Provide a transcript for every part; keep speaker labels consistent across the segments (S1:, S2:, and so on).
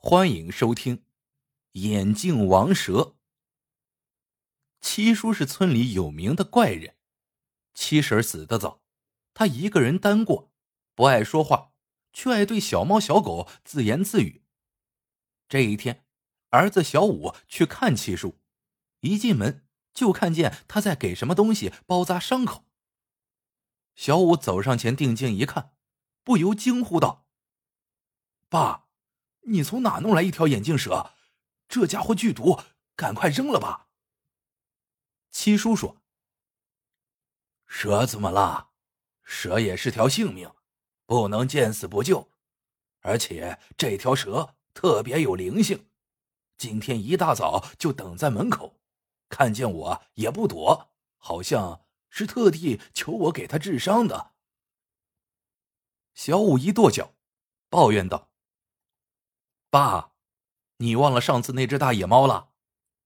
S1: 欢迎收听《眼镜王蛇》。七叔是村里有名的怪人，七婶死得早，他一个人单过，不爱说话，却爱对小猫小狗自言自语。这一天，儿子小五去看七叔，一进门就看见他在给什么东西包扎伤口。小五走上前定睛一看，不由惊呼道：“爸！”你从哪弄来一条眼镜蛇？这家伙剧毒，赶快扔了吧。七叔说：“
S2: 蛇怎么了？蛇也是条性命，不能见死不救。而且这条蛇特别有灵性，今天一大早就等在门口，看见我也不躲，好像是特地求我给他治伤的。”
S1: 小五一跺脚，抱怨道。爸，你忘了上次那只大野猫了？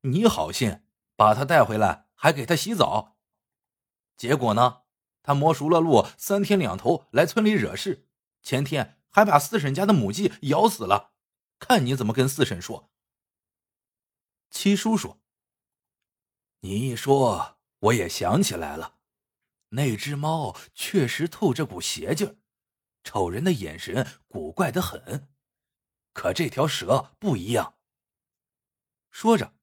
S1: 你好心把它带回来，还给它洗澡。结果呢，它摸熟了路，三天两头来村里惹事。前天还把四婶家的母鸡咬死了。看你怎么跟四婶说。
S2: 七叔说：“你一说，我也想起来了，那只猫确实透着股邪劲儿，瞅人的眼神古怪的很。”可这条蛇不一样。
S1: 说着，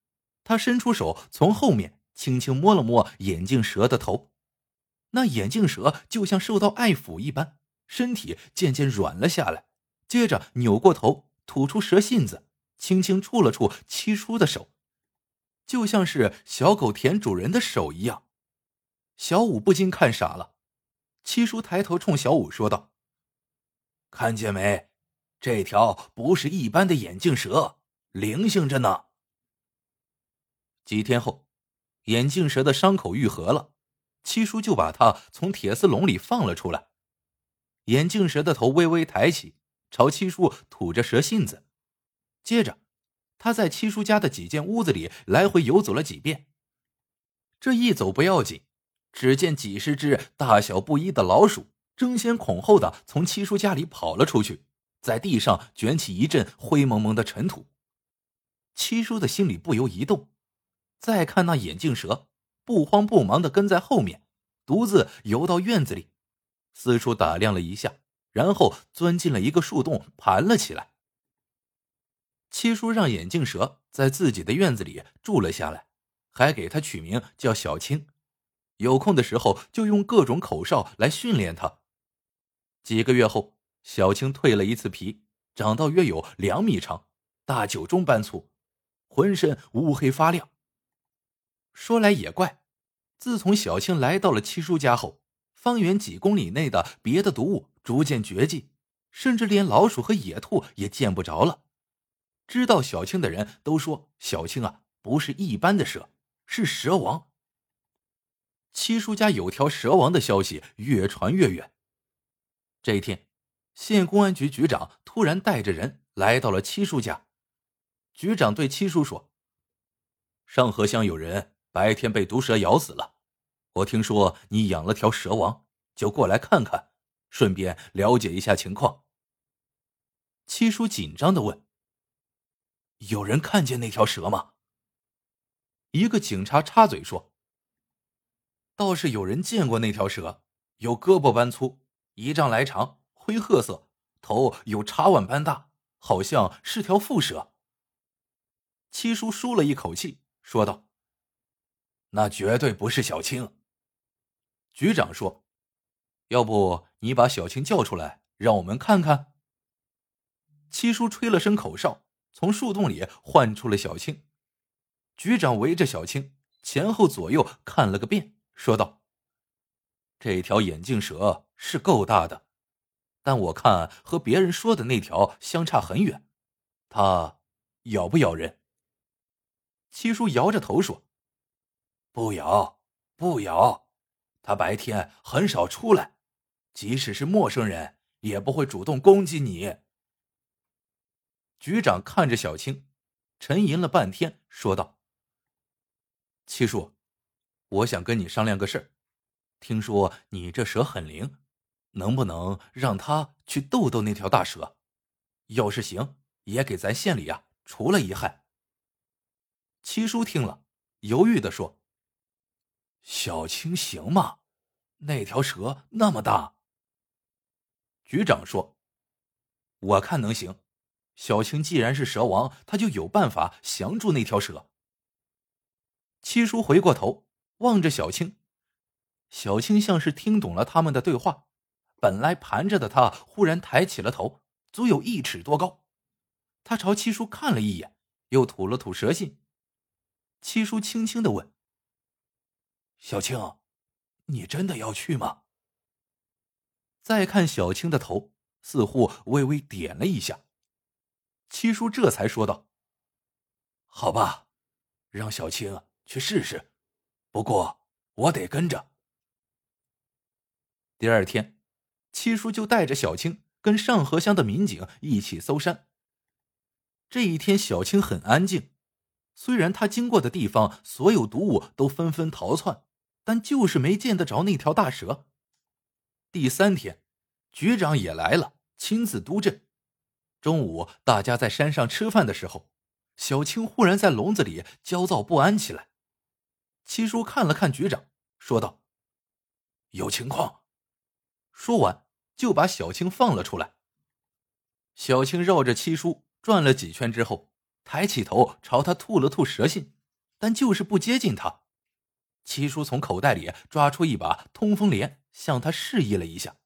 S1: 他伸出手从后面轻轻摸了摸眼镜蛇的头，那眼镜蛇就像受到爱抚一般，身体渐渐软了下来，接着扭过头吐出蛇信子，轻轻触了触七叔的手，就像是小狗舔主人的手一样。小五不禁看傻了。七叔抬头冲小五说道：“
S2: 看见没？”这条不是一般的眼镜蛇，灵性着呢。
S1: 几天后，眼镜蛇的伤口愈合了，七叔就把它从铁丝笼里放了出来。眼镜蛇的头微微抬起，朝七叔吐着蛇信子。接着，他在七叔家的几间屋子里来回游走了几遍。这一走不要紧，只见几十只大小不一的老鼠争先恐后的从七叔家里跑了出去。在地上卷起一阵灰蒙蒙的尘土，七叔的心里不由一动。再看那眼镜蛇，不慌不忙的跟在后面，独自游到院子里，四处打量了一下，然后钻进了一个树洞，盘了起来。七叔让眼镜蛇在自己的院子里住了下来，还给他取名叫小青。有空的时候就用各种口哨来训练他。几个月后。小青蜕了一次皮，长到约有两米长，大酒盅般粗，浑身乌黑发亮。说来也怪，自从小青来到了七叔家后，方圆几公里内的别的毒物逐渐绝迹，甚至连老鼠和野兔也见不着了。知道小青的人都说，小青啊不是一般的蛇，是蛇王。七叔家有条蛇王的消息越传越远。这一天。县公安局局长突然带着人来到了七叔家。局长对七叔说：“上河乡有人白天被毒蛇咬死了，我听说你养了条蛇王，就过来看看，顺便了解一下情况。”七叔紧张的问：“有人看见那条蛇吗？”一个警察插嘴说：“倒是有人见过那条蛇，有胳膊般粗，一丈来长。”灰褐色，头有茶碗般大，好像是条蝮蛇。七叔舒了一口气，说道：“
S2: 那绝对不是小青。”
S1: 局长说：“要不你把小青叫出来，让我们看看。”七叔吹了声口哨，从树洞里唤出了小青。局长围着小青前后左右看了个遍，说道：“这条眼镜蛇是够大的。”但我看和别人说的那条相差很远，它咬不咬人？七叔摇着头说：“
S2: 不咬，不咬。它白天很少出来，即使是陌生人也不会主动攻击你。”
S1: 局长看着小青，沉吟了半天，说道：“七叔，我想跟你商量个事儿。听说你这蛇很灵。”能不能让他去逗逗那条大蛇？要是行，也给咱县里呀除了一害。七叔听了，犹豫的说：“
S2: 小青行吗？那条蛇那么大。”
S1: 局长说：“我看能行。小青既然是蛇王，他就有办法降住那条蛇。”七叔回过头望着小青，小青像是听懂了他们的对话，本来盘着的他忽然抬起了头，足有一尺多高。他朝七叔看了一眼，又吐了吐舌信。七叔轻轻的问：“
S2: 小青，你真的要去吗？”
S1: 再看小青的头，似乎微微点了一下。七叔这才说道：“
S2: 好吧，让小青去试试。不过我得跟着。”
S1: 第二天，七叔就带着小青跟上河乡的民警一起搜山。这一天，小青很安静。虽然他经过的地方，所有毒物都纷纷逃窜，但就是没见得着那条大蛇。第三天，局长也来了，亲自督阵。中午，大家在山上吃饭的时候，小青忽然在笼子里焦躁不安起来。七叔看了看局长，说道：“
S2: 有情况。”
S1: 说完，就把小青放了出来。小青绕着七叔转了几圈之后。抬起头朝他吐了吐舌信，但就是不接近他。七叔从口袋里抓出一把通风帘，向他示意了一下。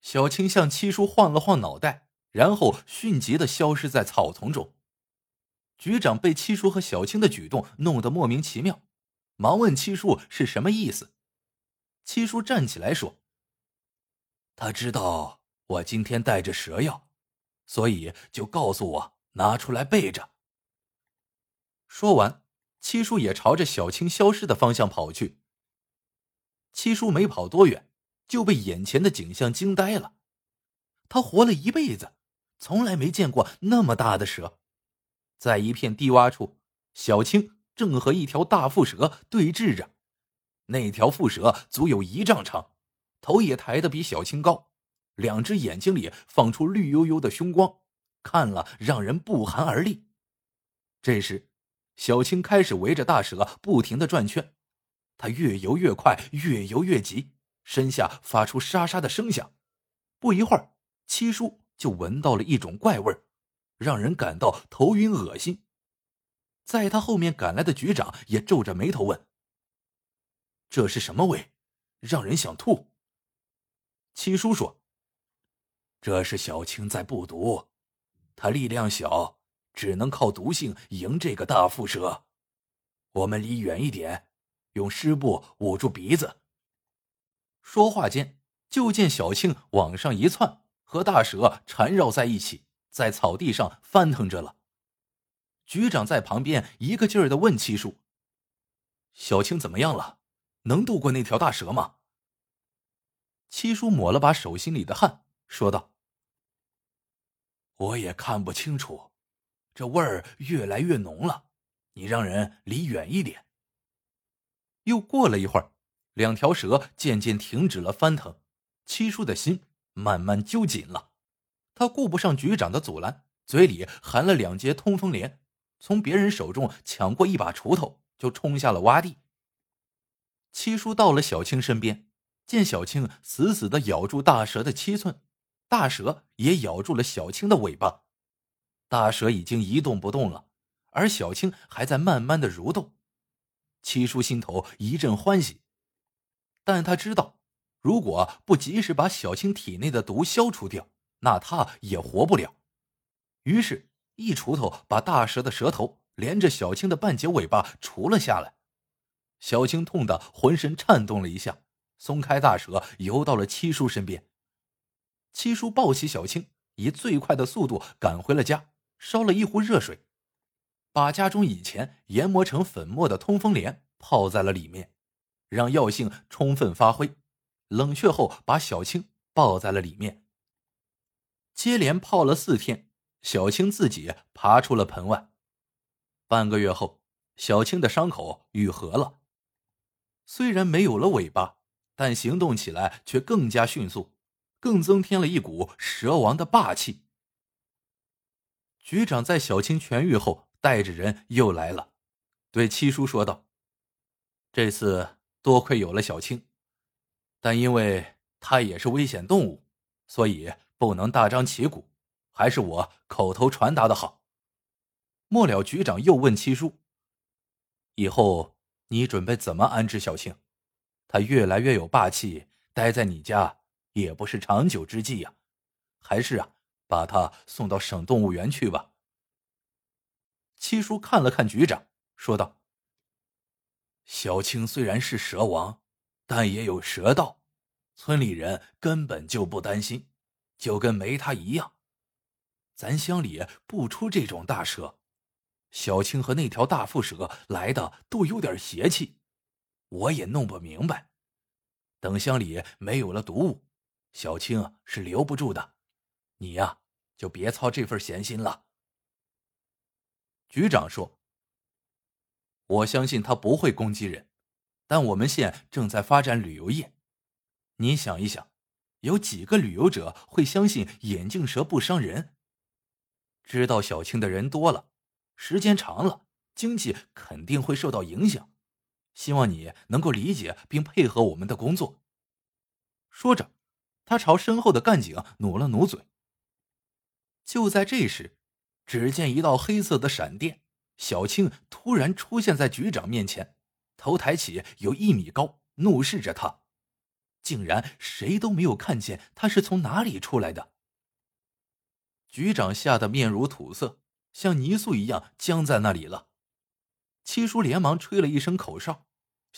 S1: 小青向七叔晃了晃脑袋，然后迅疾的消失在草丛中。局长被七叔和小青的举动弄得莫名其妙，忙问七叔是什么意思。七叔站起来说：“
S2: 他知道我今天带着蛇药，所以就告诉我。”拿出来备着。
S1: 说完，七叔也朝着小青消失的方向跑去。七叔没跑多远，就被眼前的景象惊呆了。他活了一辈子，从来没见过那么大的蛇。在一片低洼处，小青正和一条大腹蛇对峙着。那条腹蛇足有一丈长，头也抬得比小青高，两只眼睛里放出绿油油的凶光。看了让人不寒而栗。这时，小青开始围着大蛇不停的转圈，它越游越快，越游越急，身下发出沙沙的声响。不一会儿，七叔就闻到了一种怪味让人感到头晕恶心。在他后面赶来的局长也皱着眉头问：“这是什么味？让人想吐。”七叔说：“
S2: 这是小青在布毒。”他力量小，只能靠毒性赢这个大腹蛇。我们离远一点，用湿布捂住鼻子。
S1: 说话间，就见小青往上一窜，和大蛇缠绕在一起，在草地上翻腾着了。局长在旁边一个劲儿的问七叔：“小青怎么样了？能渡过那条大蛇吗？”七叔抹了把手心里的汗，说道。
S2: 我也看不清楚，这味儿越来越浓了。你让人离远一点。
S1: 又过了一会儿，两条蛇渐渐停止了翻腾，七叔的心慢慢揪紧了。他顾不上局长的阻拦，嘴里含了两节通风莲，从别人手中抢过一把锄头，就冲下了洼地。七叔到了小青身边，见小青死死的咬住大蛇的七寸。大蛇也咬住了小青的尾巴，大蛇已经一动不动了，而小青还在慢慢的蠕动。七叔心头一阵欢喜，但他知道，如果不及时把小青体内的毒消除掉，那他也活不了。于是，一锄头把大蛇的舌头连着小青的半截尾巴除了下来。小青痛得浑身颤动了一下，松开大蛇，游到了七叔身边。七叔抱起小青，以最快的速度赶回了家，烧了一壶热水，把家中以前研磨成粉末的通风莲泡在了里面，让药性充分发挥。冷却后，把小青抱在了里面。接连泡了四天，小青自己爬出了盆外。半个月后，小青的伤口愈合了，虽然没有了尾巴，但行动起来却更加迅速。更增添了一股蛇王的霸气。局长在小青痊愈后，带着人又来了，对七叔说道：“这次多亏有了小青，但因为他也是危险动物，所以不能大张旗鼓，还是我口头传达的好。”末了，局长又问七叔：“以后你准备怎么安置小青？他越来越有霸气，待在你家也不是长久之计呀，还是啊？”把他送到省动物园去吧。七叔看了看局长，说道：“
S2: 小青虽然是蛇王，但也有蛇道，村里人根本就不担心，就跟没他一样。咱乡里不出这种大蛇，小青和那条大腹蛇来的都有点邪气，我也弄不明白。等乡里没有了毒物，小青是留不住的。”你呀，就别操这份闲心了。
S1: 局长说：“我相信他不会攻击人，但我们县正在发展旅游业。你想一想，有几个旅游者会相信眼镜蛇不伤人？知道小青的人多了，时间长了，经济肯定会受到影响。希望你能够理解并配合我们的工作。”说着，他朝身后的干警努了努嘴。就在这时，只见一道黑色的闪电，小青突然出现在局长面前，头抬起有一米高，怒视着他。竟然谁都没有看见他是从哪里出来的。局长吓得面如土色，像泥塑一样僵在那里了。七叔连忙吹了一声口哨，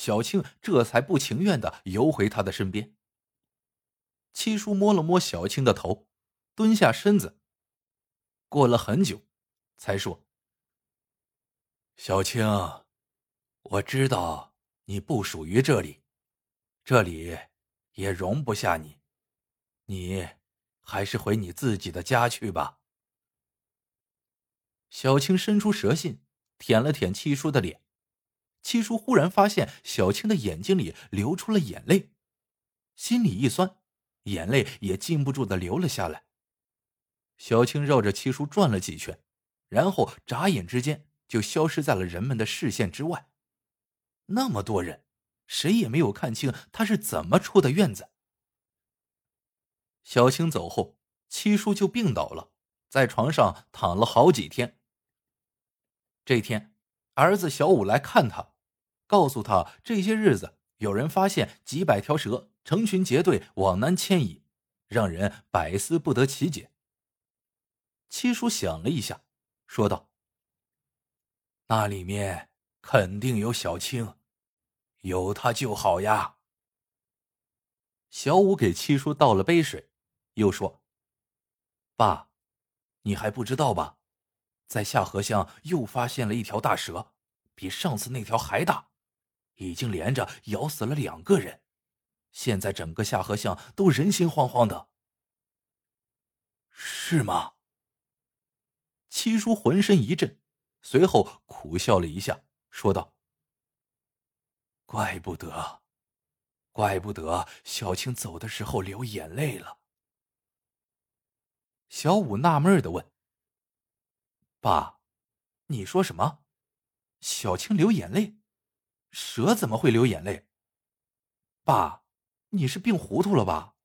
S1: 小青这才不情愿的游回他的身边。七叔摸了摸小青的头，蹲下身子。过了很久，才说：“
S2: 小青，我知道你不属于这里，这里也容不下你，你还是回你自己的家去吧。”
S1: 小青伸出舌信，舔了舔七叔的脸。七叔忽然发现小青的眼睛里流出了眼泪，心里一酸，眼泪也禁不住的流了下来。小青绕着七叔转了几圈，然后眨眼之间就消失在了人们的视线之外。那么多人，谁也没有看清他是怎么出的院子。小青走后，七叔就病倒了，在床上躺了好几天。这天，儿子小五来看他，告诉他这些日子有人发现几百条蛇成群结队往南迁移，让人百思不得其解。七叔想了一下，说道：“
S2: 那里面肯定有小青，有他就好呀。”
S1: 小五给七叔倒了杯水，又说：“爸，你还不知道吧？在下河乡又发现了一条大蛇，比上次那条还大，已经连着咬死了两个人。现在整个下河乡都人心惶惶的。”
S2: 是吗？
S1: 七叔浑身一震，随后苦笑了一下，说道：“
S2: 怪不得，怪不得小青走的时候流眼泪了。”
S1: 小五纳闷的问：“爸，你说什么？小青流眼泪？蛇怎么会流眼泪？爸，你是病糊涂了吧？”